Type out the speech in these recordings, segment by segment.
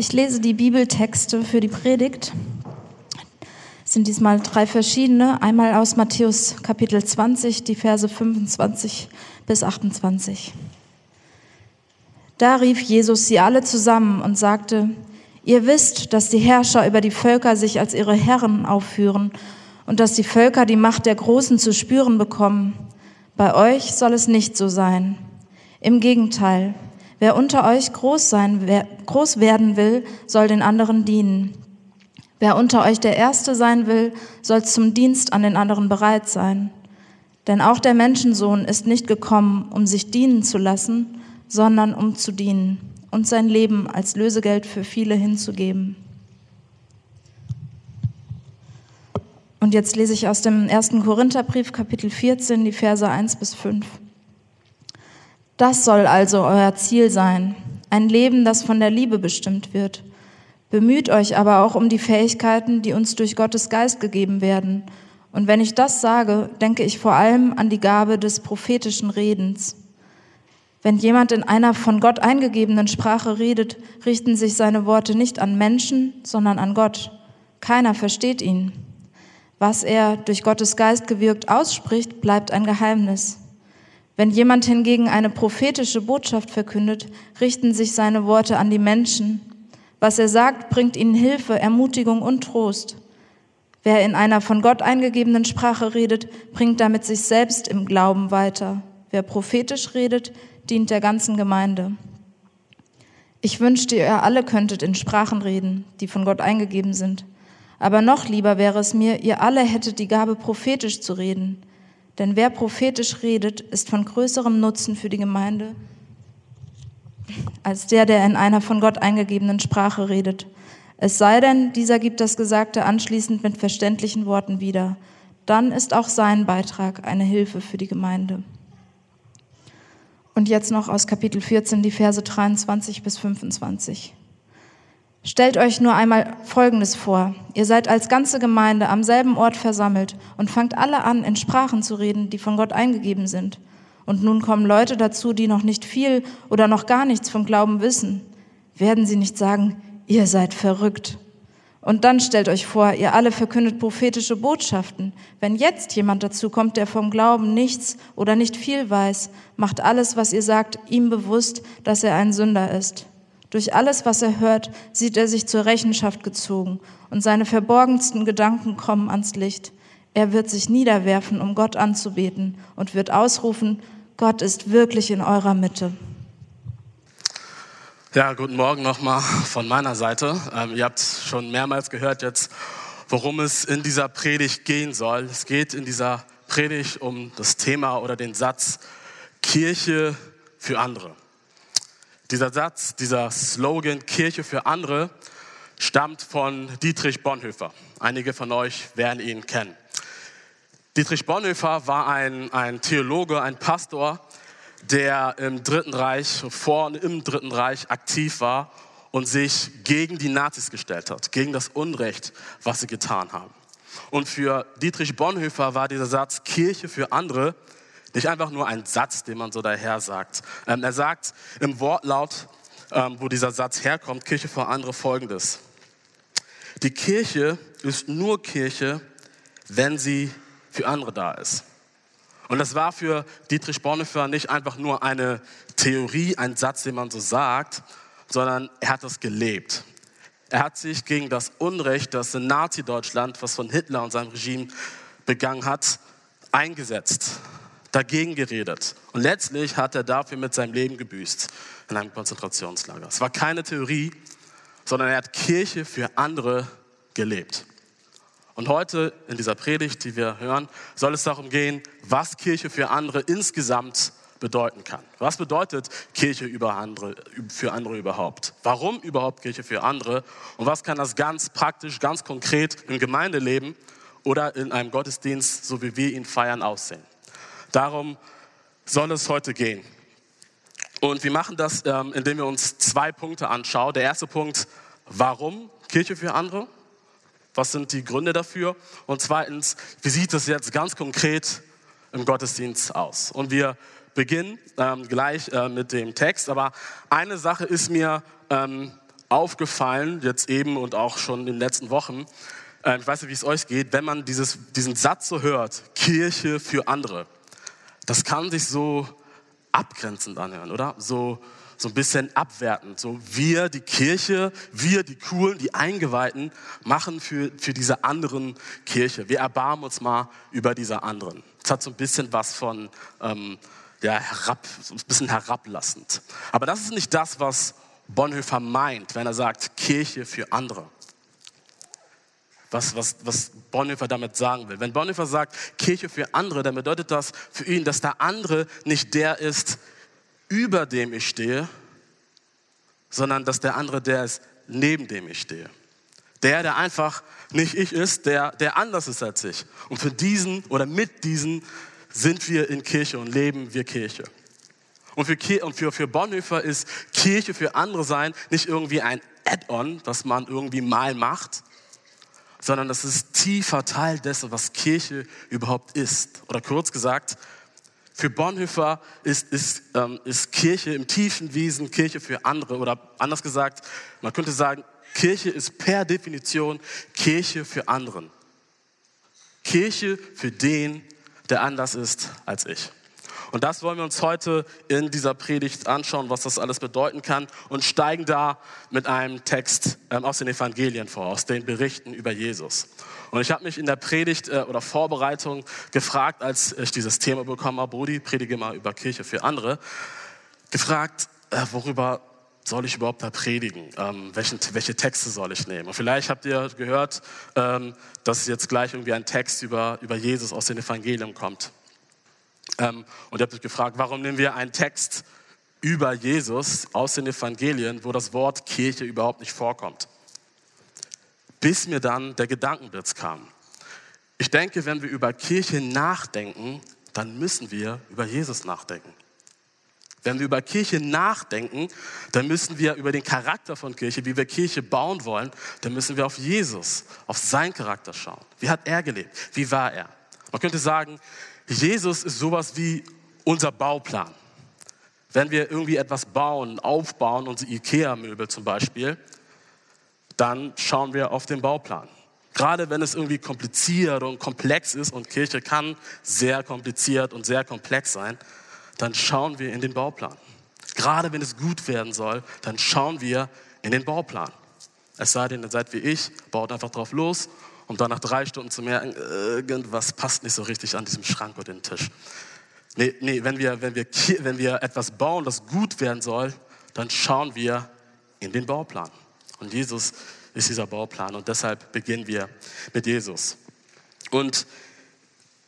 Ich lese die Bibeltexte für die Predigt. Es sind diesmal drei verschiedene. Einmal aus Matthäus Kapitel 20, die Verse 25 bis 28. Da rief Jesus sie alle zusammen und sagte, ihr wisst, dass die Herrscher über die Völker sich als ihre Herren aufführen und dass die Völker die Macht der Großen zu spüren bekommen. Bei euch soll es nicht so sein. Im Gegenteil, wer unter euch groß, sein, wer, groß werden will, soll den anderen dienen. Wer unter euch der Erste sein will, soll zum Dienst an den anderen bereit sein. Denn auch der Menschensohn ist nicht gekommen, um sich dienen zu lassen, sondern um zu dienen und sein Leben als Lösegeld für viele hinzugeben. Und jetzt lese ich aus dem ersten Korintherbrief, Kapitel 14, die Verse 1 bis 5. Das soll also euer Ziel sein, ein Leben, das von der Liebe bestimmt wird. Bemüht euch aber auch um die Fähigkeiten, die uns durch Gottes Geist gegeben werden. Und wenn ich das sage, denke ich vor allem an die Gabe des prophetischen Redens. Wenn jemand in einer von Gott eingegebenen Sprache redet, richten sich seine Worte nicht an Menschen, sondern an Gott. Keiner versteht ihn. Was er durch Gottes Geist gewirkt ausspricht, bleibt ein Geheimnis. Wenn jemand hingegen eine prophetische Botschaft verkündet, richten sich seine Worte an die Menschen. Was er sagt, bringt ihnen Hilfe, Ermutigung und Trost. Wer in einer von Gott eingegebenen Sprache redet, bringt damit sich selbst im Glauben weiter. Wer prophetisch redet, dient der ganzen Gemeinde. Ich wünschte, ihr alle könntet in Sprachen reden, die von Gott eingegeben sind. Aber noch lieber wäre es mir, ihr alle hättet die Gabe, prophetisch zu reden. Denn wer prophetisch redet, ist von größerem Nutzen für die Gemeinde als der, der in einer von Gott eingegebenen Sprache redet. Es sei denn, dieser gibt das Gesagte anschließend mit verständlichen Worten wieder. Dann ist auch sein Beitrag eine Hilfe für die Gemeinde. Und jetzt noch aus Kapitel 14 die Verse 23 bis 25. Stellt euch nur einmal Folgendes vor. Ihr seid als ganze Gemeinde am selben Ort versammelt und fangt alle an, in Sprachen zu reden, die von Gott eingegeben sind. Und nun kommen Leute dazu, die noch nicht viel oder noch gar nichts vom Glauben wissen. Werden sie nicht sagen, ihr seid verrückt? Und dann stellt euch vor, ihr alle verkündet prophetische Botschaften. Wenn jetzt jemand dazu kommt, der vom Glauben nichts oder nicht viel weiß, macht alles, was ihr sagt, ihm bewusst, dass er ein Sünder ist. Durch alles, was er hört, sieht er sich zur Rechenschaft gezogen und seine verborgensten Gedanken kommen ans Licht. Er wird sich niederwerfen, um Gott anzubeten und wird ausrufen, Gott ist wirklich in eurer Mitte. Ja, guten Morgen nochmal von meiner Seite. Ähm, ihr habt schon mehrmals gehört jetzt, worum es in dieser Predigt gehen soll. Es geht in dieser Predigt um das Thema oder den Satz Kirche für andere. Dieser Satz, dieser Slogan Kirche für andere stammt von Dietrich Bonhoeffer. Einige von euch werden ihn kennen. Dietrich Bonhoeffer war ein, ein Theologe, ein Pastor, der im Dritten Reich, vor und im Dritten Reich aktiv war und sich gegen die Nazis gestellt hat, gegen das Unrecht, was sie getan haben. Und für Dietrich Bonhoeffer war dieser Satz Kirche für andere nicht einfach nur ein Satz, den man so daher sagt. Ähm, er sagt im Wortlaut, ähm, wo dieser Satz herkommt, Kirche für andere folgendes. Die Kirche ist nur Kirche, wenn sie für andere da ist. Und das war für Dietrich Bonhoeffer nicht einfach nur eine Theorie, ein Satz, den man so sagt, sondern er hat das gelebt. Er hat sich gegen das Unrecht, das in Nazi-Deutschland, was von Hitler und seinem Regime begangen hat, eingesetzt, dagegen geredet. Und letztlich hat er dafür mit seinem Leben gebüßt in einem Konzentrationslager. Es war keine Theorie, sondern er hat Kirche für andere gelebt. Und heute in dieser Predigt, die wir hören, soll es darum gehen, was Kirche für andere insgesamt bedeuten kann. Was bedeutet Kirche andere, für andere überhaupt? Warum überhaupt Kirche für andere? Und was kann das ganz praktisch, ganz konkret im Gemeindeleben oder in einem Gottesdienst, so wie wir ihn feiern, aussehen? Darum soll es heute gehen. Und wir machen das, ähm, indem wir uns zwei Punkte anschauen. Der erste Punkt, warum Kirche für andere? Was sind die Gründe dafür? Und zweitens, wie sieht es jetzt ganz konkret im Gottesdienst aus? Und wir beginnen ähm, gleich äh, mit dem Text. Aber eine Sache ist mir ähm, aufgefallen, jetzt eben und auch schon in den letzten Wochen. Äh, ich weiß nicht, wie es euch geht, wenn man dieses, diesen Satz so hört, Kirche für andere. Das kann sich so abgrenzend anhören, oder? So, so ein bisschen abwertend. So wir, die Kirche, wir, die Coolen, die Eingeweihten, machen für, für diese anderen Kirche. Wir erbarmen uns mal über diese anderen. Es hat so ein bisschen was von, ähm, ja, herab, so ein bisschen herablassend. Aber das ist nicht das, was Bonhoeffer meint, wenn er sagt, Kirche für andere. Was, was, was Bonhoeffer damit sagen will. Wenn Bonhoeffer sagt, Kirche für andere, dann bedeutet das für ihn, dass der andere nicht der ist, über dem ich stehe, sondern dass der andere der ist, neben dem ich stehe. Der, der einfach nicht ich ist, der, der anders ist als ich. Und für diesen oder mit diesen sind wir in Kirche und leben wir Kirche. Und für, und für, für Bonhoeffer ist Kirche für andere sein nicht irgendwie ein Add-on, das man irgendwie mal macht, sondern das ist tiefer Teil dessen, was Kirche überhaupt ist. Oder kurz gesagt, für Bonhoeffer ist, ist, ähm, ist Kirche im tiefen Wesen Kirche für andere. Oder anders gesagt, man könnte sagen, Kirche ist per Definition Kirche für anderen. Kirche für den, der anders ist als ich. Und das wollen wir uns heute in dieser Predigt anschauen, was das alles bedeuten kann und steigen da mit einem Text ähm, aus den Evangelien vor, aus den Berichten über Jesus. Und ich habe mich in der Predigt äh, oder Vorbereitung gefragt, als ich dieses Thema bekommen habe, Brudi, predige mal über Kirche für andere, gefragt, äh, worüber soll ich überhaupt da predigen? Ähm, welchen, welche Texte soll ich nehmen? Und vielleicht habt ihr gehört, ähm, dass jetzt gleich irgendwie ein Text über, über Jesus aus den Evangelien kommt. Ähm, und ihr habt euch gefragt, warum nehmen wir einen Text über Jesus aus den Evangelien, wo das Wort Kirche überhaupt nicht vorkommt? Bis mir dann der Gedankenblitz kam. Ich denke, wenn wir über Kirche nachdenken, dann müssen wir über Jesus nachdenken. Wenn wir über Kirche nachdenken, dann müssen wir über den Charakter von Kirche, wie wir Kirche bauen wollen, dann müssen wir auf Jesus, auf seinen Charakter schauen. Wie hat er gelebt? Wie war er? Man könnte sagen, Jesus ist sowas wie unser Bauplan. Wenn wir irgendwie etwas bauen, aufbauen, unsere IKEA-Möbel zum Beispiel, dann schauen wir auf den Bauplan. Gerade wenn es irgendwie kompliziert und komplex ist und Kirche kann sehr kompliziert und sehr komplex sein, dann schauen wir in den Bauplan. Gerade wenn es gut werden soll, dann schauen wir in den Bauplan. Es sei denn, ihr seid wie ich, baut einfach drauf los um dann nach drei Stunden zu merken, irgendwas passt nicht so richtig an diesem Schrank oder den Tisch. Nee, nee wenn, wir, wenn, wir, wenn wir etwas bauen, das gut werden soll, dann schauen wir in den Bauplan. Und Jesus ist dieser Bauplan und deshalb beginnen wir mit Jesus. Und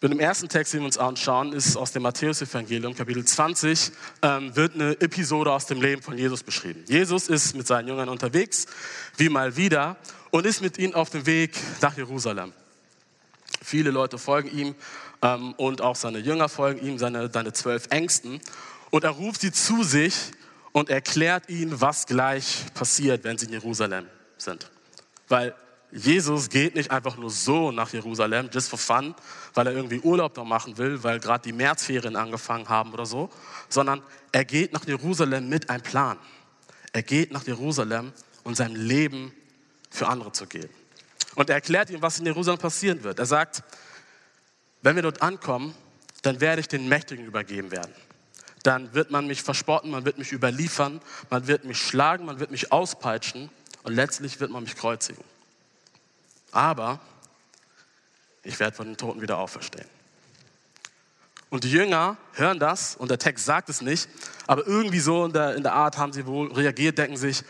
mit dem ersten Text, den wir uns anschauen, ist aus dem Matthäus-Evangelium, Kapitel 20, ähm, wird eine Episode aus dem Leben von Jesus beschrieben. Jesus ist mit seinen Jüngern unterwegs, wie mal wieder, und ist mit ihnen auf dem Weg nach Jerusalem. Viele Leute folgen ihm ähm, und auch seine Jünger folgen ihm, seine, seine zwölf Ängsten. Und er ruft sie zu sich und erklärt ihnen, was gleich passiert, wenn sie in Jerusalem sind. Weil Jesus geht nicht einfach nur so nach Jerusalem, just for fun, weil er irgendwie Urlaub da machen will, weil gerade die Märzferien angefangen haben oder so, sondern er geht nach Jerusalem mit einem Plan. Er geht nach Jerusalem, um sein Leben für andere zu geben. Und er erklärt ihnen, was in Jerusalem passieren wird. Er sagt, wenn wir dort ankommen, dann werde ich den Mächtigen übergeben werden. Dann wird man mich verspotten, man wird mich überliefern, man wird mich schlagen, man wird mich auspeitschen und letztlich wird man mich kreuzigen aber ich werde von den Toten wieder auferstehen. Und die Jünger hören das und der Text sagt es nicht, aber irgendwie so in der, in der Art haben sie wohl reagiert, denken sich,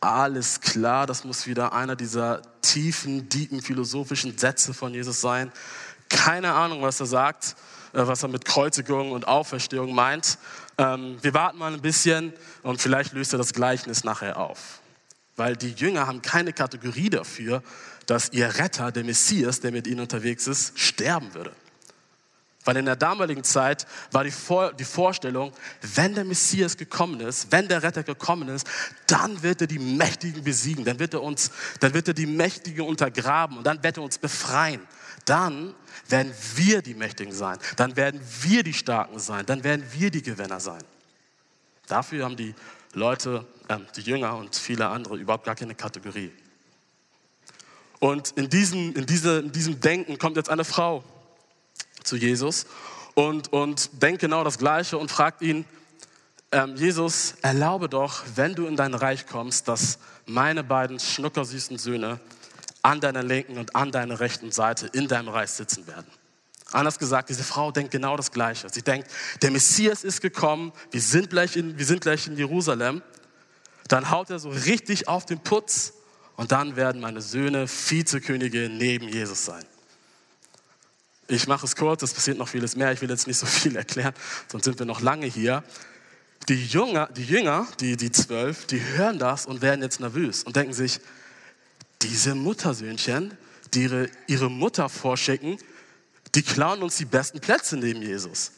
alles klar, das muss wieder einer dieser tiefen, tiefen philosophischen Sätze von Jesus sein. Keine Ahnung, was er sagt, äh, was er mit Kreuzigung und Auferstehung meint. Ähm, wir warten mal ein bisschen und vielleicht löst er das Gleichnis nachher auf. Weil die Jünger haben keine Kategorie dafür, dass ihr Retter, der Messias, der mit ihnen unterwegs ist, sterben würde. Weil in der damaligen Zeit war die, Vor die Vorstellung, wenn der Messias gekommen ist, wenn der Retter gekommen ist, dann wird er die Mächtigen besiegen, dann wird er uns, dann wird er die Mächtigen untergraben und dann wird er uns befreien. Dann werden wir die Mächtigen sein, dann werden wir die Starken sein, dann werden wir die Gewinner sein. Dafür haben die Leute, äh, die Jünger und viele andere überhaupt gar keine Kategorie. Und in diesem, in, diese, in diesem Denken kommt jetzt eine Frau zu Jesus und, und denkt genau das Gleiche und fragt ihn, ähm, Jesus, erlaube doch, wenn du in dein Reich kommst, dass meine beiden schnuckersüßen Söhne an deiner linken und an deiner rechten Seite in deinem Reich sitzen werden. Anders gesagt, diese Frau denkt genau das Gleiche. Sie denkt, der Messias ist gekommen, wir sind gleich in, wir sind gleich in Jerusalem. Dann haut er so richtig auf den Putz und dann werden meine Söhne Vizekönige neben Jesus sein. Ich mache es kurz, es passiert noch vieles mehr. Ich will jetzt nicht so viel erklären, sonst sind wir noch lange hier. Die Jünger, die, Jünger, die, die zwölf, die hören das und werden jetzt nervös und denken sich, diese Muttersöhnchen, die ihre, ihre Mutter vorschicken, die klauen uns die besten Plätze neben Jesus.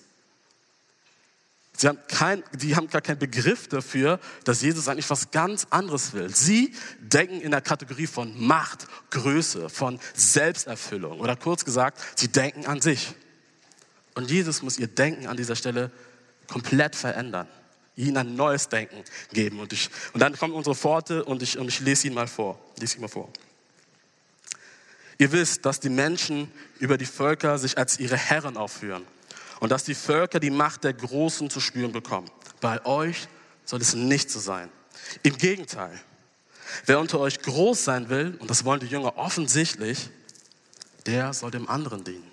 Sie haben, kein, die haben gar keinen Begriff dafür, dass Jesus eigentlich was ganz anderes will. Sie denken in der Kategorie von Macht, Größe, von Selbsterfüllung. Oder kurz gesagt, sie denken an sich. Und Jesus muss ihr Denken an dieser Stelle komplett verändern. Ihnen ein neues Denken geben. Und, ich, und dann kommen unsere Worte und ich, und ich lese ihn mal vor. Lese ihn mal vor. Ihr wisst, dass die Menschen über die Völker sich als ihre Herren aufführen und dass die Völker die Macht der Großen zu spüren bekommen. Bei euch soll es nicht so sein. Im Gegenteil, wer unter euch groß sein will, und das wollen die Jünger offensichtlich, der soll dem anderen dienen.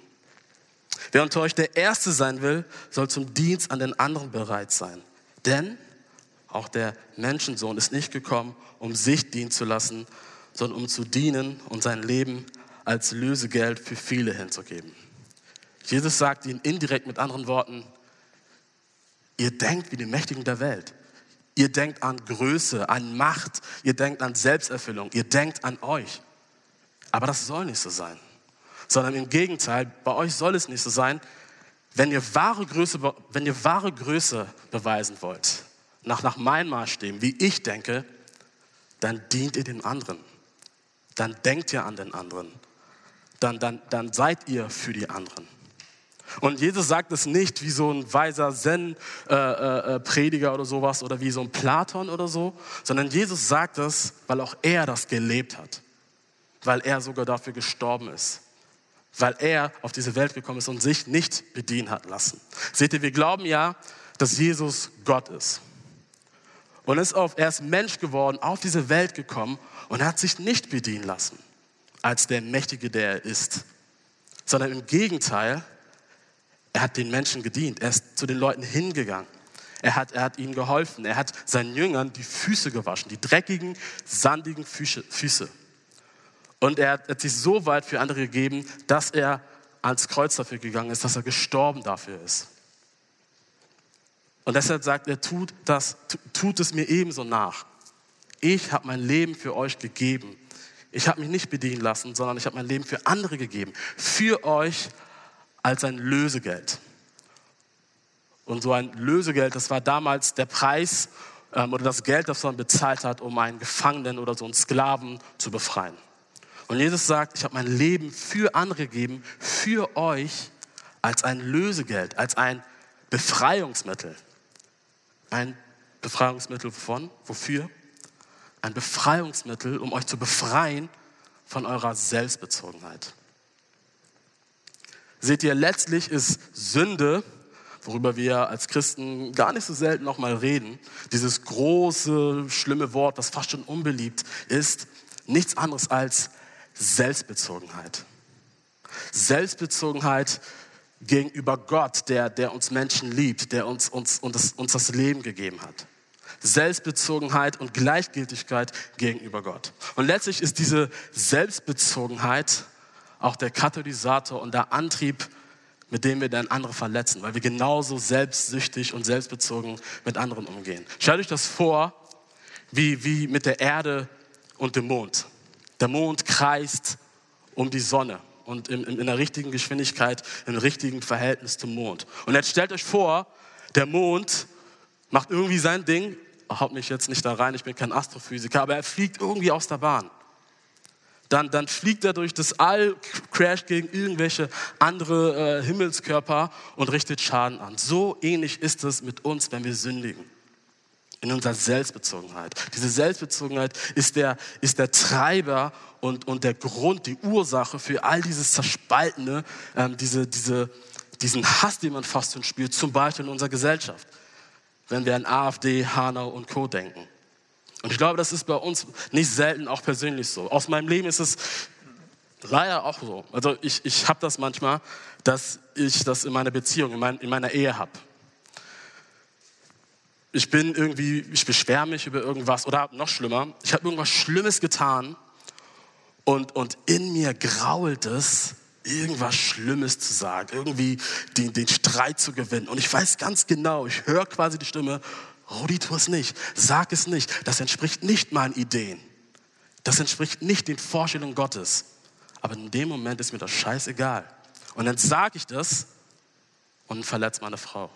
Wer unter euch der Erste sein will, soll zum Dienst an den anderen bereit sein. Denn auch der Menschensohn ist nicht gekommen, um sich dienen zu lassen, sondern um zu dienen und sein Leben als Lösegeld für viele hinzugeben. Jesus sagt ihnen indirekt mit anderen Worten, ihr denkt wie die Mächtigen der Welt. Ihr denkt an Größe, an Macht, ihr denkt an Selbsterfüllung, ihr denkt an euch. Aber das soll nicht so sein, sondern im Gegenteil, bei euch soll es nicht so sein, wenn ihr wahre Größe, wenn ihr wahre Größe beweisen wollt, nach, nach meinen Maßstäben, wie ich denke, dann dient ihr den anderen. Dann denkt ihr an den anderen. Dann, dann, dann seid ihr für die anderen. Und Jesus sagt es nicht wie so ein weiser Zen-Prediger äh, äh, oder sowas oder wie so ein Platon oder so, sondern Jesus sagt es, weil auch er das gelebt hat, weil er sogar dafür gestorben ist, weil er auf diese Welt gekommen ist und sich nicht bedienen hat lassen. Seht ihr, wir glauben ja, dass Jesus Gott ist. Und ist auf, er ist Mensch geworden, auf diese Welt gekommen und hat sich nicht bedienen lassen als der Mächtige, der er ist, sondern im Gegenteil, er hat den Menschen gedient. Er ist zu den Leuten hingegangen. Er hat, er hat ihnen geholfen. Er hat seinen Jüngern die Füße gewaschen, die dreckigen, sandigen Füße. Und er hat, sich so weit für andere gegeben, dass er ans Kreuz dafür gegangen ist, dass er gestorben dafür ist. Und deshalb sagt er, tut, das, tut es mir ebenso nach. Ich habe mein Leben für euch gegeben. Ich habe mich nicht bedienen lassen, sondern ich habe mein Leben für andere gegeben. Für euch als ein Lösegeld. Und so ein Lösegeld, das war damals der Preis ähm, oder das Geld, das man bezahlt hat, um einen Gefangenen oder so einen Sklaven zu befreien. Und Jesus sagt, ich habe mein Leben für andere gegeben, für euch als ein Lösegeld, als ein Befreiungsmittel. Ein Befreiungsmittel von? Wofür? Ein Befreiungsmittel, um euch zu befreien von eurer Selbstbezogenheit. Seht ihr, letztlich ist Sünde, worüber wir als Christen gar nicht so selten nochmal reden, dieses große, schlimme Wort, das fast schon unbeliebt ist, nichts anderes als Selbstbezogenheit. Selbstbezogenheit gegenüber Gott, der, der uns Menschen liebt, der uns, uns, uns, uns das Leben gegeben hat. Selbstbezogenheit und Gleichgültigkeit gegenüber Gott. Und letztlich ist diese Selbstbezogenheit auch der Katalysator und der Antrieb, mit dem wir dann andere verletzen, weil wir genauso selbstsüchtig und selbstbezogen mit anderen umgehen. Stellt euch das vor, wie, wie mit der Erde und dem Mond. Der Mond kreist um die Sonne und in, in, in der richtigen Geschwindigkeit, im richtigen Verhältnis zum Mond. Und jetzt stellt euch vor, der Mond macht irgendwie sein Ding, haut mich jetzt nicht da rein, ich bin kein Astrophysiker, aber er fliegt irgendwie aus der Bahn dann, dann fliegt er durch das All, crasht gegen irgendwelche andere äh, Himmelskörper und richtet Schaden an. So ähnlich ist es mit uns, wenn wir sündigen. in unserer Selbstbezogenheit. Diese Selbstbezogenheit ist der, ist der Treiber und, und der Grund, die Ursache für all dieses Zerspaltene, ähm, diese, diese, diesen Hass, den man fast schon spürt, zum Beispiel in unserer Gesellschaft, wenn wir an AfD, Hanau und Co. denken. Und ich glaube, das ist bei uns nicht selten auch persönlich so. Aus meinem Leben ist es leider auch so. Also ich, ich habe das manchmal, dass ich das in meiner Beziehung, in, mein, in meiner Ehe habe. Ich bin irgendwie, ich beschwere mich über irgendwas oder noch schlimmer, ich habe irgendwas Schlimmes getan und, und in mir grault es, irgendwas Schlimmes zu sagen, irgendwie den, den Streit zu gewinnen. Und ich weiß ganz genau, ich höre quasi die Stimme, Rudi, tu es nicht, sag es nicht, das entspricht nicht meinen Ideen. Das entspricht nicht den Vorstellungen Gottes. Aber in dem Moment ist mir das scheißegal. Und dann sage ich das und verletze meine Frau.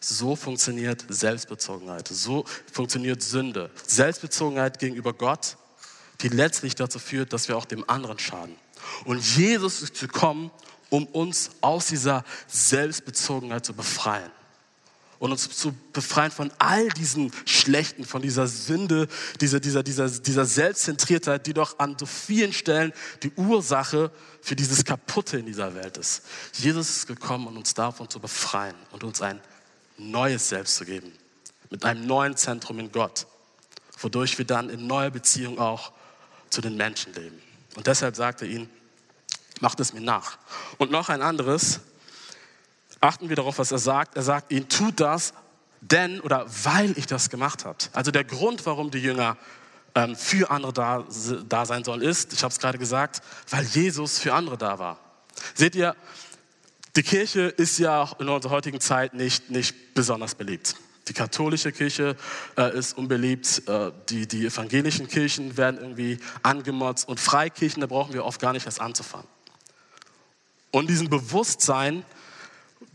So funktioniert Selbstbezogenheit. So funktioniert Sünde. Selbstbezogenheit gegenüber Gott, die letztlich dazu führt, dass wir auch dem anderen schaden. Und Jesus ist gekommen, um uns aus dieser Selbstbezogenheit zu befreien und uns zu befreien von all diesen Schlechten, von dieser Sünde, dieser, dieser, dieser, dieser Selbstzentriertheit, die doch an so vielen Stellen die Ursache für dieses Kaputte in dieser Welt ist. Jesus ist gekommen, um uns davon zu befreien und uns ein neues Selbst zu geben, mit einem neuen Zentrum in Gott, wodurch wir dann in neuer Beziehung auch zu den Menschen leben. Und deshalb sagte er ihnen, macht es mir nach. Und noch ein anderes, achten wir darauf, was er sagt. Er sagt ihnen, tut das, denn oder weil ich das gemacht habe. Also der Grund, warum die Jünger ähm, für andere da, da sein sollen, ist, ich habe es gerade gesagt, weil Jesus für andere da war. Seht ihr, die Kirche ist ja in unserer heutigen Zeit nicht, nicht besonders beliebt. Die katholische Kirche äh, ist unbeliebt, äh, die, die evangelischen Kirchen werden irgendwie angemotzt und Freikirchen, da brauchen wir oft gar nicht erst anzufangen. Und diesem Bewusstsein,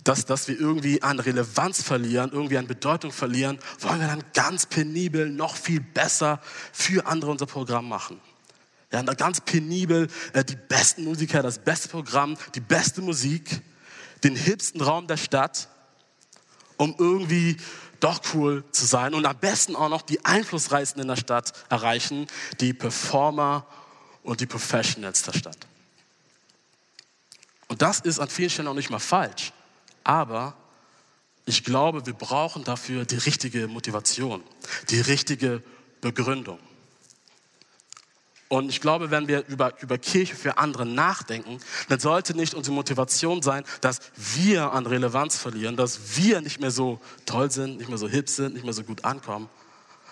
dass, dass wir irgendwie an Relevanz verlieren, irgendwie an Bedeutung verlieren, wollen wir dann ganz penibel noch viel besser für andere unser Programm machen. Ja, ganz penibel äh, die besten Musiker, das beste Programm, die beste Musik, den hipsten Raum der Stadt, um irgendwie doch cool zu sein und am besten auch noch die Einflussreichsten in der Stadt erreichen, die Performer und die Professionals der Stadt. Und das ist an vielen Stellen auch nicht mal falsch. Aber ich glaube, wir brauchen dafür die richtige Motivation, die richtige Begründung. Und ich glaube, wenn wir über, über Kirche für andere nachdenken, dann sollte nicht unsere Motivation sein, dass wir an Relevanz verlieren, dass wir nicht mehr so toll sind, nicht mehr so hip sind, nicht mehr so gut ankommen,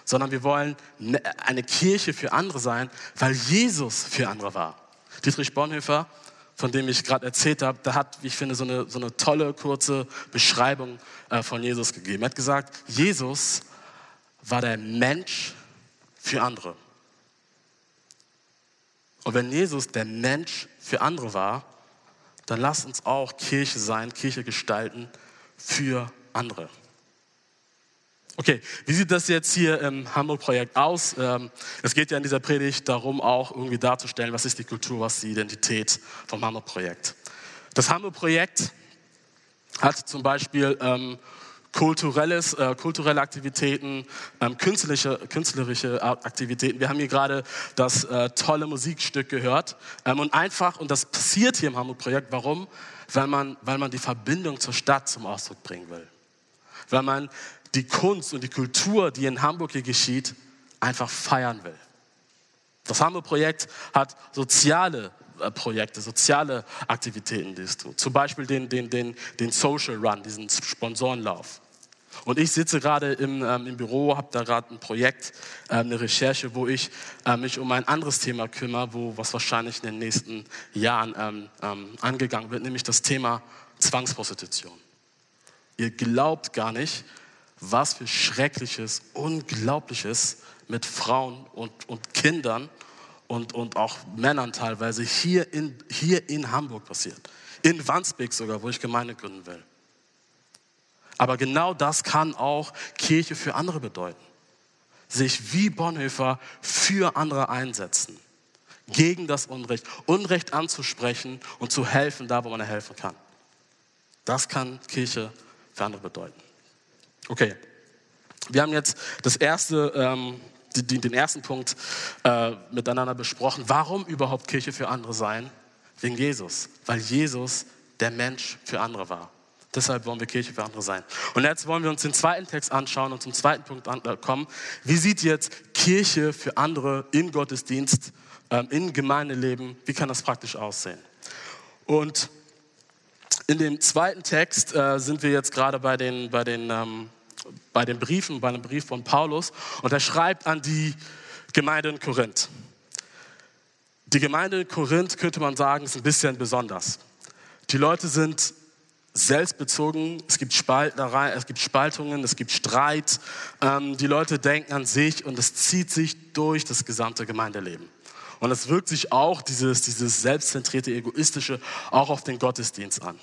sondern wir wollen ne, eine Kirche für andere sein, weil Jesus für andere war. Dietrich Bonhoeffer von dem ich gerade erzählt habe, der hat, wie ich finde, so eine, so eine tolle, kurze Beschreibung äh, von Jesus gegeben. Er hat gesagt, Jesus war der Mensch für andere. Und wenn Jesus der Mensch für andere war, dann lass uns auch Kirche sein, Kirche gestalten für andere. Okay, wie sieht das jetzt hier im Hamburg-Projekt aus? Ähm, es geht ja in dieser Predigt darum, auch irgendwie darzustellen, was ist die Kultur, was ist die Identität vom Hamburg-Projekt. Das Hamburg-Projekt hat zum Beispiel ähm, kulturelles, äh, kulturelle Aktivitäten, ähm, künstlerische, künstlerische Aktivitäten. Wir haben hier gerade das äh, tolle Musikstück gehört. Ähm, und einfach, und das passiert hier im Hamburg-Projekt, warum? Weil man, weil man die Verbindung zur Stadt zum Ausdruck bringen will. Weil man die Kunst und die Kultur, die in Hamburg hier geschieht, einfach feiern will. Das Hamburg-Projekt hat soziale äh, Projekte, soziale Aktivitäten, die es tut. Zum Beispiel den, den, den, den Social Run, diesen Sponsorenlauf. Und ich sitze gerade im, ähm, im Büro, habe da gerade ein Projekt, äh, eine Recherche, wo ich äh, mich um ein anderes Thema kümmere, wo was wahrscheinlich in den nächsten Jahren ähm, ähm, angegangen wird, nämlich das Thema Zwangsprostitution. Ihr glaubt gar nicht, was für Schreckliches, Unglaubliches mit Frauen und, und Kindern und, und auch Männern teilweise hier in, hier in Hamburg passiert. In Wandsbek sogar, wo ich Gemeinde gründen will. Aber genau das kann auch Kirche für andere bedeuten. Sich wie Bonhoeffer für andere einsetzen. Gegen das Unrecht. Unrecht anzusprechen und zu helfen, da wo man helfen kann. Das kann Kirche für andere bedeuten. Okay. Wir haben jetzt das erste, ähm, die, den ersten Punkt äh, miteinander besprochen. Warum überhaupt Kirche für andere sein? Wegen Jesus. Weil Jesus der Mensch für andere war. Deshalb wollen wir Kirche für andere sein. Und jetzt wollen wir uns den zweiten Text anschauen und zum zweiten Punkt äh, kommen. Wie sieht jetzt Kirche für andere im Gottesdienst, ähm, im Gemeindeleben, wie kann das praktisch aussehen? Und in dem zweiten Text äh, sind wir jetzt gerade bei den, bei, den, ähm, bei den Briefen, bei einem Brief von Paulus. Und er schreibt an die Gemeinde in Korinth. Die Gemeinde in Korinth, könnte man sagen, ist ein bisschen besonders. Die Leute sind selbstbezogen, es gibt Spalterei, es gibt Spaltungen, es gibt Streit. Ähm, die Leute denken an sich und es zieht sich durch das gesamte Gemeindeleben. Und es wirkt sich auch, dieses, dieses selbstzentrierte, egoistische, auch auf den Gottesdienst an.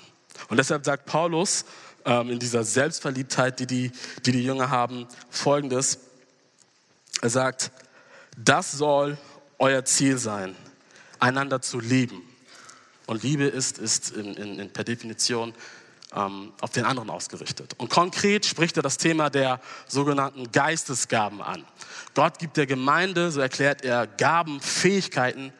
Und deshalb sagt Paulus ähm, in dieser Selbstverliebtheit, die die, die die Jünger haben, folgendes. Er sagt, das soll euer Ziel sein, einander zu lieben. Und Liebe ist, ist in, in, per Definition ähm, auf den anderen ausgerichtet. Und konkret spricht er das Thema der sogenannten Geistesgaben an. Gott gibt der Gemeinde, so erklärt er, Gaben, Fähigkeiten,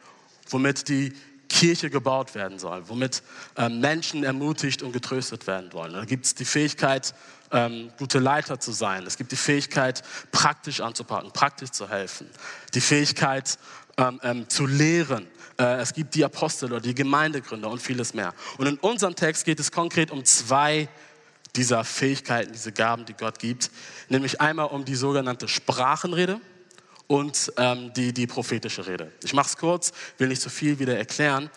womit die Kirche gebaut werden soll, womit ähm, Menschen ermutigt und getröstet werden wollen. Da gibt es die Fähigkeit, ähm, gute Leiter zu sein. Es gibt die Fähigkeit, praktisch anzupacken, praktisch zu helfen. Die Fähigkeit, ähm, ähm, zu lehren. Äh, es gibt die Apostel oder die Gemeindegründer und vieles mehr. Und in unserem Text geht es konkret um zwei dieser Fähigkeiten, diese Gaben, die Gott gibt. Nämlich einmal um die sogenannte Sprachenrede und ähm, die, die prophetische Rede. Ich mache es kurz, will nicht so viel wieder erklären.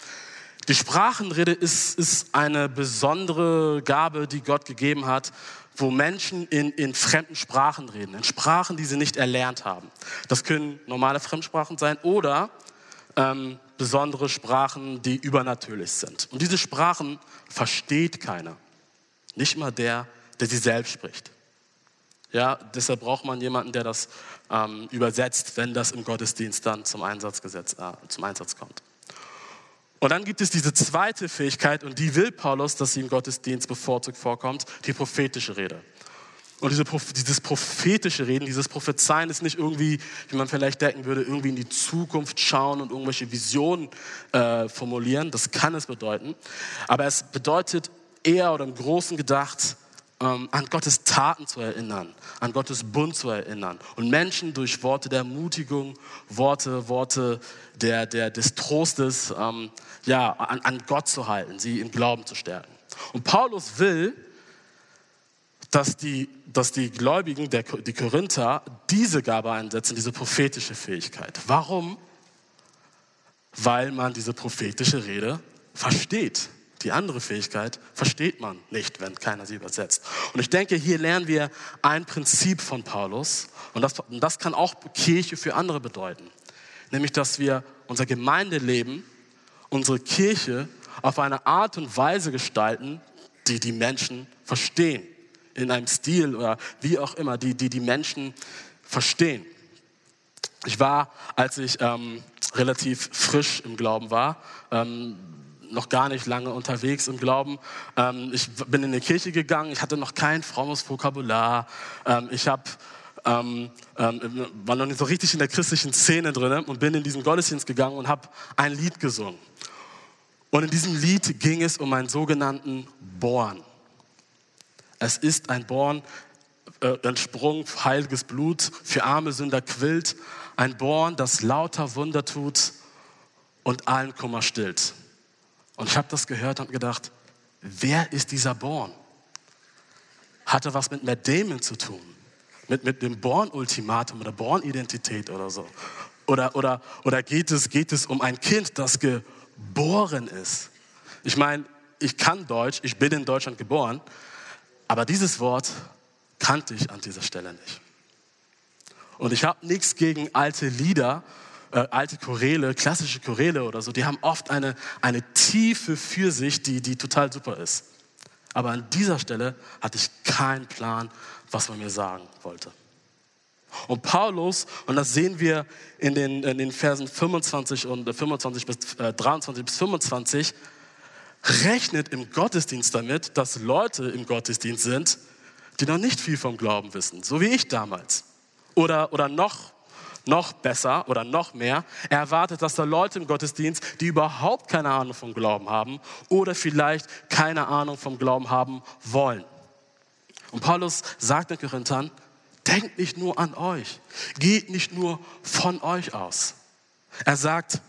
Die Sprachenrede ist, ist eine besondere Gabe, die Gott gegeben hat, wo Menschen in, in fremden Sprachen reden, in Sprachen, die sie nicht erlernt haben. Das können normale Fremdsprachen sein oder ähm, besondere Sprachen, die übernatürlich sind. Und diese Sprachen versteht keiner. Nicht mal der, der sie selbst spricht. Ja, deshalb braucht man jemanden, der das ähm, übersetzt, wenn das im Gottesdienst dann zum Einsatz, äh, zum Einsatz kommt. Und dann gibt es diese zweite Fähigkeit, und die will Paulus, dass sie im Gottesdienst bevorzugt vorkommt, die prophetische Rede. Und diese, dieses prophetische Reden, dieses Prophezeien ist nicht irgendwie, wie man vielleicht denken würde, irgendwie in die Zukunft schauen und irgendwelche Visionen äh, formulieren. Das kann es bedeuten. Aber es bedeutet eher oder im Großen gedacht, ähm, an Gottes Taten zu erinnern, an Gottes Bund zu erinnern und Menschen durch Worte der Ermutigung, Worte, Worte der, der, des Trostes ähm, ja, an, an Gott zu halten, sie im Glauben zu stärken. Und Paulus will, dass die, dass die Gläubigen, der, die Korinther, diese Gabe einsetzen, diese prophetische Fähigkeit. Warum? Weil man diese prophetische Rede versteht. Die andere Fähigkeit versteht man nicht, wenn keiner sie übersetzt. Und ich denke, hier lernen wir ein Prinzip von Paulus. Und das, und das kann auch Kirche für andere bedeuten. Nämlich, dass wir unser Gemeindeleben, unsere Kirche auf eine Art und Weise gestalten, die die Menschen verstehen. In einem Stil oder wie auch immer, die die, die Menschen verstehen. Ich war, als ich ähm, relativ frisch im Glauben war, ähm, noch gar nicht lange unterwegs im Glauben. Ähm, ich bin in die Kirche gegangen, ich hatte noch kein frommes Vokabular. Ähm, ich hab, ähm, ähm war noch nicht so richtig in der christlichen Szene drin und bin in diesen Gottesdienst gegangen und habe ein Lied gesungen. Und in diesem Lied ging es um einen sogenannten Born. Es ist ein Born, äh, ein Sprung, heiliges Blut, für arme Sünder quillt. Ein Born, das lauter Wunder tut und allen Kummer stillt. Und ich habe das gehört und gedacht, wer ist dieser Born? Hatte was mit Matt Damon zu tun? Mit, mit dem Born-Ultimatum oder Born-Identität oder so? Oder, oder, oder geht, es, geht es um ein Kind, das geboren ist? Ich meine, ich kann Deutsch, ich bin in Deutschland geboren, aber dieses Wort kannte ich an dieser Stelle nicht. Und ich habe nichts gegen alte Lieder, äh, alte Choräle, klassische Choräle oder so, die haben oft eine, eine Tiefe für sich, die, die total super ist. Aber an dieser Stelle hatte ich keinen Plan, was man mir sagen wollte. Und Paulus, und das sehen wir in den, in den Versen 25 und 25 bis äh, 23 bis 25, rechnet im Gottesdienst damit, dass Leute im Gottesdienst sind, die noch nicht viel vom Glauben wissen, so wie ich damals. Oder, oder noch, noch besser oder noch mehr, er erwartet, dass da Leute im Gottesdienst, die überhaupt keine Ahnung vom Glauben haben oder vielleicht keine Ahnung vom Glauben haben wollen. Und Paulus sagt den Korinthern, denkt nicht nur an euch, geht nicht nur von euch aus. Er sagt,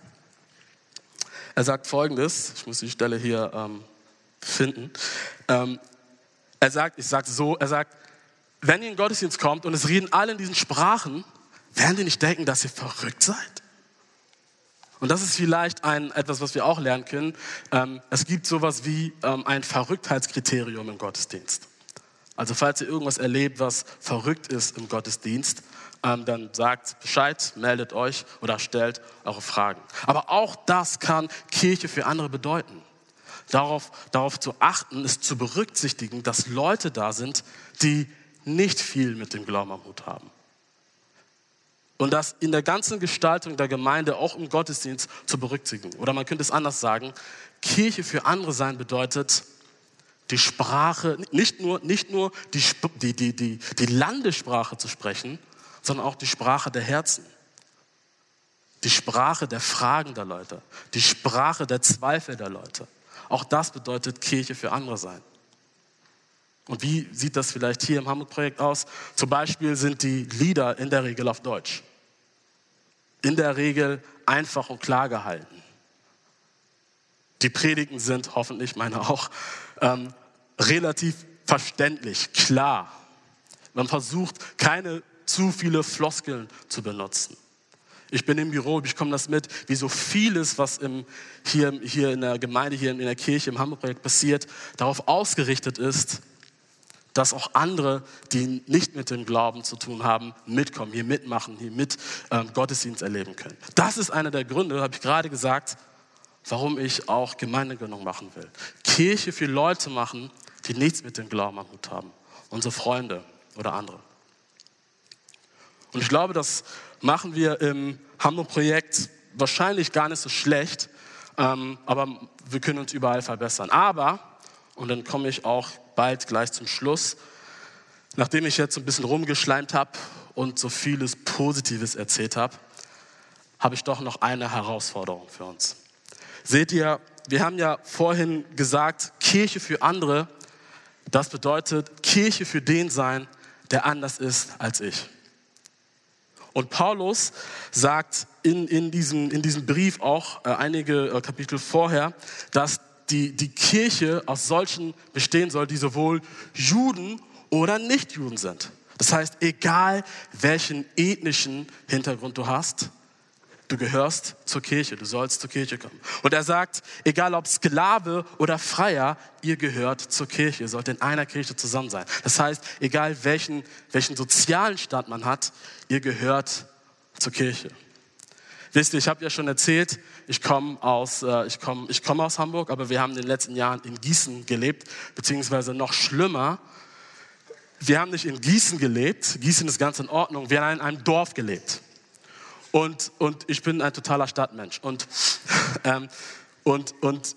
er sagt folgendes, ich muss die Stelle hier ähm, finden. Ähm, er sagt, ich sage so, er sagt, wenn ihr in den Gottesdienst kommt und es reden alle in diesen Sprachen, werden die nicht denken, dass ihr verrückt seid? Und das ist vielleicht ein, etwas, was wir auch lernen können. Ähm, es gibt sowas wie ähm, ein Verrücktheitskriterium im Gottesdienst. Also falls ihr irgendwas erlebt, was verrückt ist im Gottesdienst, ähm, dann sagt Bescheid, meldet euch oder stellt eure Fragen. Aber auch das kann Kirche für andere bedeuten. Darauf, darauf zu achten, ist zu berücksichtigen, dass Leute da sind, die nicht viel mit dem Glauben am Hut haben. Und das in der ganzen Gestaltung der Gemeinde, auch im Gottesdienst, zu berücksichtigen. Oder man könnte es anders sagen, Kirche für andere sein bedeutet, die Sprache, nicht nur, nicht nur die, die, die, die, die Landessprache zu sprechen, sondern auch die Sprache der Herzen. Die Sprache der Fragen der Leute, die Sprache der Zweifel der Leute. Auch das bedeutet Kirche für andere sein. Und wie sieht das vielleicht hier im Hamburg-Projekt aus? Zum Beispiel sind die Lieder in der Regel auf Deutsch. In der Regel einfach und klar gehalten. Die Predigten sind, hoffentlich meine auch, ähm, relativ verständlich, klar. Man versucht, keine zu viele Floskeln zu benutzen. Ich bin im Büro, ich komme das mit, wie so vieles, was im, hier, hier in der Gemeinde, hier in der Kirche, im Hamburg-Projekt passiert, darauf ausgerichtet ist, dass auch andere, die nicht mit dem Glauben zu tun haben, mitkommen, hier mitmachen, hier mit ähm, Gottesdienst erleben können. Das ist einer der Gründe, habe ich gerade gesagt, warum ich auch Gemeindegründung machen will. Kirche für Leute machen, die nichts mit dem Glauben am Hut haben. Unsere Freunde oder andere. Und ich glaube, das machen wir im Hamburg-Projekt wahrscheinlich gar nicht so schlecht, ähm, aber wir können uns überall verbessern. Aber, und dann komme ich auch bald gleich zum Schluss, nachdem ich jetzt ein bisschen rumgeschleimt habe und so vieles Positives erzählt habe, habe ich doch noch eine Herausforderung für uns. Seht ihr, wir haben ja vorhin gesagt, Kirche für andere, das bedeutet Kirche für den sein, der anders ist als ich. Und Paulus sagt in, in, diesem, in diesem Brief auch äh, einige äh, Kapitel vorher, dass die, die Kirche aus solchen bestehen soll, die sowohl Juden oder Nichtjuden sind. Das heißt, egal welchen ethnischen Hintergrund du hast, Du gehörst zur Kirche, du sollst zur Kirche kommen. Und er sagt, egal ob Sklave oder Freier, ihr gehört zur Kirche, ihr sollt in einer Kirche zusammen sein. Das heißt, egal welchen, welchen sozialen Stand man hat, ihr gehört zur Kirche. Wisst ihr, ich habe ja schon erzählt, ich komme aus, äh, ich komm, ich komm aus Hamburg, aber wir haben in den letzten Jahren in Gießen gelebt, beziehungsweise noch schlimmer, wir haben nicht in Gießen gelebt, Gießen ist ganz in Ordnung, wir haben in einem Dorf gelebt. Und, und ich bin ein totaler Stadtmensch. Und, ähm, und, und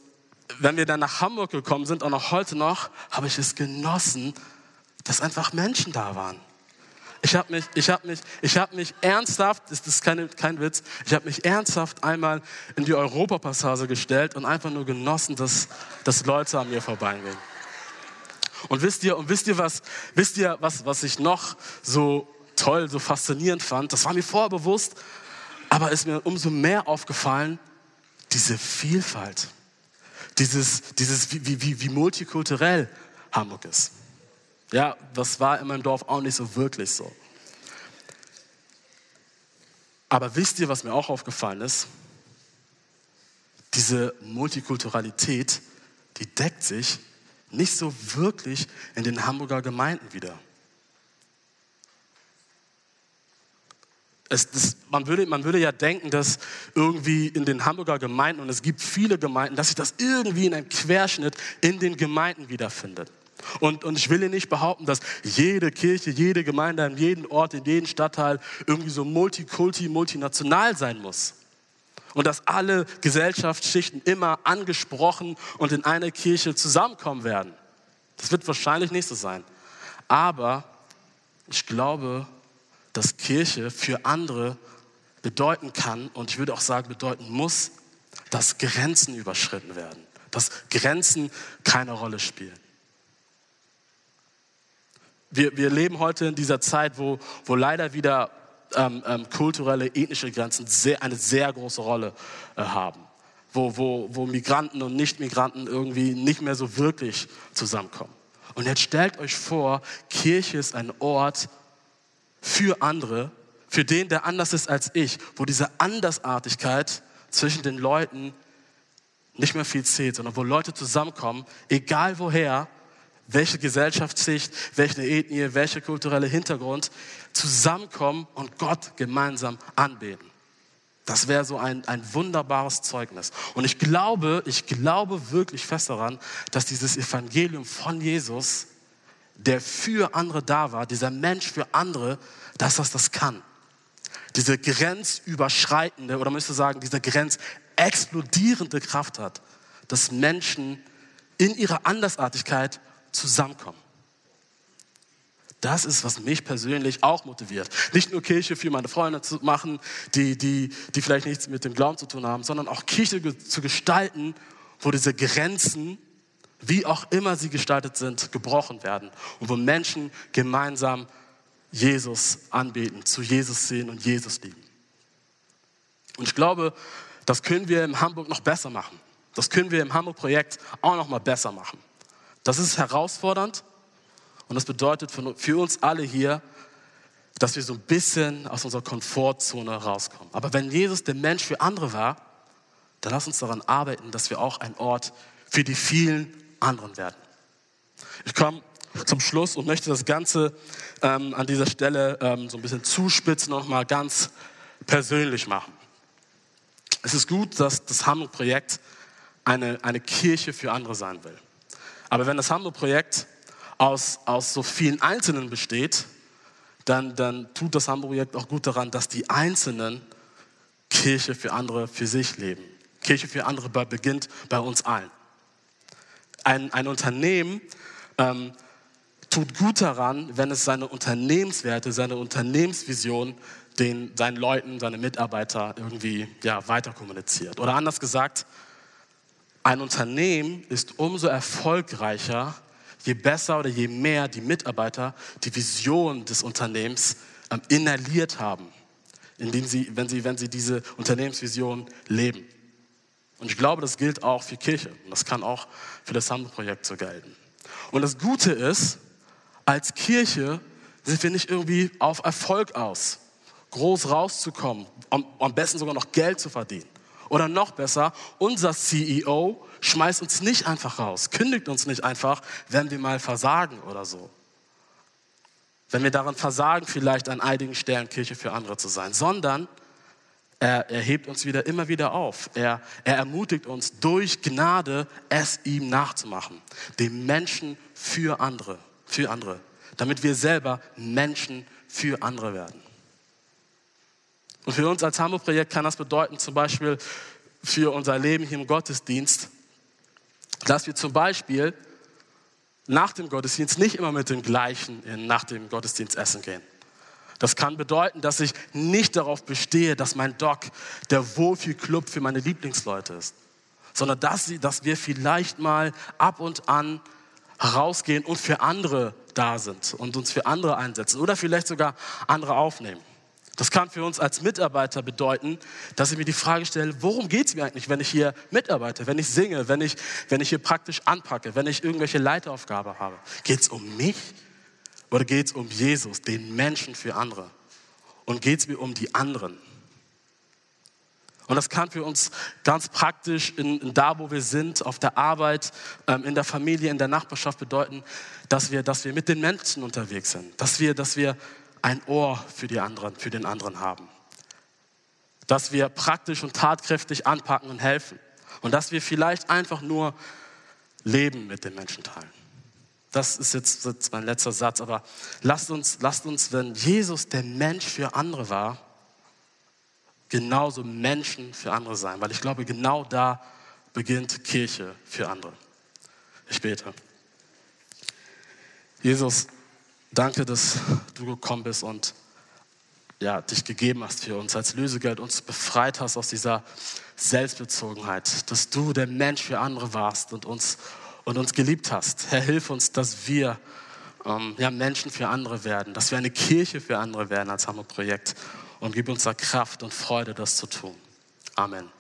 wenn wir dann nach Hamburg gekommen sind, auch noch heute noch, habe ich es genossen, dass einfach Menschen da waren. Ich habe mich, ich habe mich, ich habe mich ernsthaft, das ist keine, kein Witz, ich habe mich ernsthaft einmal in die Europapassage gestellt und einfach nur genossen, dass, dass Leute an mir vorbeigehen. Und wisst ihr, und wisst ihr was, wisst ihr was, was ich noch so toll, so faszinierend fand? Das war mir vorher bewusst, aber ist mir umso mehr aufgefallen, diese Vielfalt, dieses, dieses wie, wie, wie multikulturell Hamburg ist. Ja, das war in meinem Dorf auch nicht so wirklich so. Aber wisst ihr, was mir auch aufgefallen ist? Diese Multikulturalität, die deckt sich nicht so wirklich in den Hamburger Gemeinden wieder. Es, das, man, würde, man würde ja denken, dass irgendwie in den Hamburger Gemeinden, und es gibt viele Gemeinden, dass sich das irgendwie in einem Querschnitt in den Gemeinden wiederfindet. Und, und ich will hier nicht behaupten, dass jede Kirche, jede Gemeinde an jedem Ort, in jedem Stadtteil irgendwie so multikulti, multinational sein muss. Und dass alle Gesellschaftsschichten immer angesprochen und in einer Kirche zusammenkommen werden. Das wird wahrscheinlich nicht so sein. Aber ich glaube, dass Kirche für andere bedeuten kann und ich würde auch sagen bedeuten muss, dass Grenzen überschritten werden, dass Grenzen keine Rolle spielen. Wir, wir leben heute in dieser Zeit, wo, wo leider wieder ähm, ähm, kulturelle, ethnische Grenzen sehr, eine sehr große Rolle äh, haben. Wo, wo, wo Migranten und Nicht-Migranten irgendwie nicht mehr so wirklich zusammenkommen. Und jetzt stellt euch vor, Kirche ist ein Ort für andere, für den, der anders ist als ich, wo diese Andersartigkeit zwischen den Leuten nicht mehr viel zählt, sondern wo Leute zusammenkommen, egal woher, welche Gesellschaftssicht, welche Ethnie, welcher kulturelle Hintergrund, zusammenkommen und Gott gemeinsam anbeten. Das wäre so ein, ein wunderbares Zeugnis. Und ich glaube, ich glaube wirklich fest daran, dass dieses Evangelium von Jesus, der für andere da war, dieser Mensch für andere, dass das das kann. Diese grenzüberschreitende oder müsste sagen, diese grenzexplodierende Kraft hat, dass Menschen in ihrer Andersartigkeit zusammenkommen. Das ist, was mich persönlich auch motiviert. Nicht nur Kirche für meine Freunde zu machen, die, die, die vielleicht nichts mit dem Glauben zu tun haben, sondern auch Kirche zu gestalten, wo diese Grenzen, wie auch immer sie gestaltet sind, gebrochen werden und wo Menschen gemeinsam Jesus anbeten, zu Jesus sehen und Jesus lieben. Und ich glaube, das können wir in Hamburg noch besser machen. Das können wir im Hamburg-Projekt auch noch mal besser machen. Das ist herausfordernd und das bedeutet für uns alle hier, dass wir so ein bisschen aus unserer Komfortzone rauskommen. Aber wenn Jesus der Mensch für andere war, dann lass uns daran arbeiten, dass wir auch ein Ort für die vielen anderen werden. Ich komme zum Schluss und möchte das Ganze ähm, an dieser Stelle ähm, so ein bisschen zuspitzen und mal ganz persönlich machen. Es ist gut, dass das Hamburg-Projekt eine, eine Kirche für andere sein will. Aber wenn das Hamburg-Projekt aus, aus so vielen Einzelnen besteht, dann, dann tut das Hamburg-Projekt auch gut daran, dass die Einzelnen Kirche für andere für sich leben. Kirche für andere beginnt bei uns allen. Ein, ein Unternehmen ähm, tut gut daran, wenn es seine Unternehmenswerte, seine Unternehmensvision den, seinen Leuten, seinen Mitarbeitern irgendwie ja, weiter kommuniziert. Oder anders gesagt, ein Unternehmen ist umso erfolgreicher, je besser oder je mehr die Mitarbeiter die Vision des Unternehmens ähm, inhaliert haben, indem sie, wenn sie, wenn sie diese Unternehmensvision leben. Und ich glaube, das gilt auch für Kirche. Und das kann auch für das Hamburg-Projekt so gelten. Und das Gute ist, als Kirche sind wir nicht irgendwie auf Erfolg aus, groß rauszukommen, am, am besten sogar noch Geld zu verdienen. Oder noch besser, unser CEO schmeißt uns nicht einfach raus, kündigt uns nicht einfach, wenn wir mal versagen oder so. Wenn wir daran versagen, vielleicht an einigen Stellen Kirche für andere zu sein, sondern er, er hebt uns wieder immer wieder auf. Er, er ermutigt uns durch Gnade, es ihm nachzumachen. Dem Menschen für andere, für andere, damit wir selber Menschen für andere werden. Und für uns als Hamburg-Projekt kann das bedeuten, zum Beispiel für unser Leben hier im Gottesdienst, dass wir zum Beispiel nach dem Gottesdienst nicht immer mit dem gleichen nach dem Gottesdienst essen gehen. Das kann bedeuten, dass ich nicht darauf bestehe, dass mein Doc der Wohlfühlclub für meine Lieblingsleute ist, sondern dass, sie, dass wir vielleicht mal ab und an rausgehen und für andere da sind und uns für andere einsetzen oder vielleicht sogar andere aufnehmen. Das kann für uns als Mitarbeiter bedeuten, dass ich mir die Frage stelle, worum geht es mir eigentlich, wenn ich hier mitarbeite, wenn ich singe, wenn ich, wenn ich hier praktisch anpacke, wenn ich irgendwelche Leiteraufgabe habe. Geht es um mich oder geht es um Jesus, den Menschen für andere? Und geht es mir um die anderen? Und das kann für uns ganz praktisch in, in da, wo wir sind, auf der Arbeit, ähm, in der Familie, in der Nachbarschaft bedeuten, dass wir, dass wir mit den Menschen unterwegs sind, dass wir, dass wir ein Ohr für die anderen, für den anderen haben. Dass wir praktisch und tatkräftig anpacken und helfen. Und dass wir vielleicht einfach nur Leben mit den Menschen teilen. Das ist jetzt, mein letzter Satz, aber lasst uns, lasst uns, wenn Jesus der Mensch für andere war, genauso Menschen für andere sein, weil ich glaube, genau da beginnt Kirche für andere. Ich bete. Jesus, Danke, dass du gekommen bist und ja, dich gegeben hast für uns als Lösegeld, uns befreit hast aus dieser Selbstbezogenheit, dass du der Mensch für andere warst und uns, und uns geliebt hast. Herr, hilf uns, dass wir ähm, ja, Menschen für andere werden, dass wir eine Kirche für andere werden als Hamburg Projekt und gib uns da Kraft und Freude, das zu tun. Amen.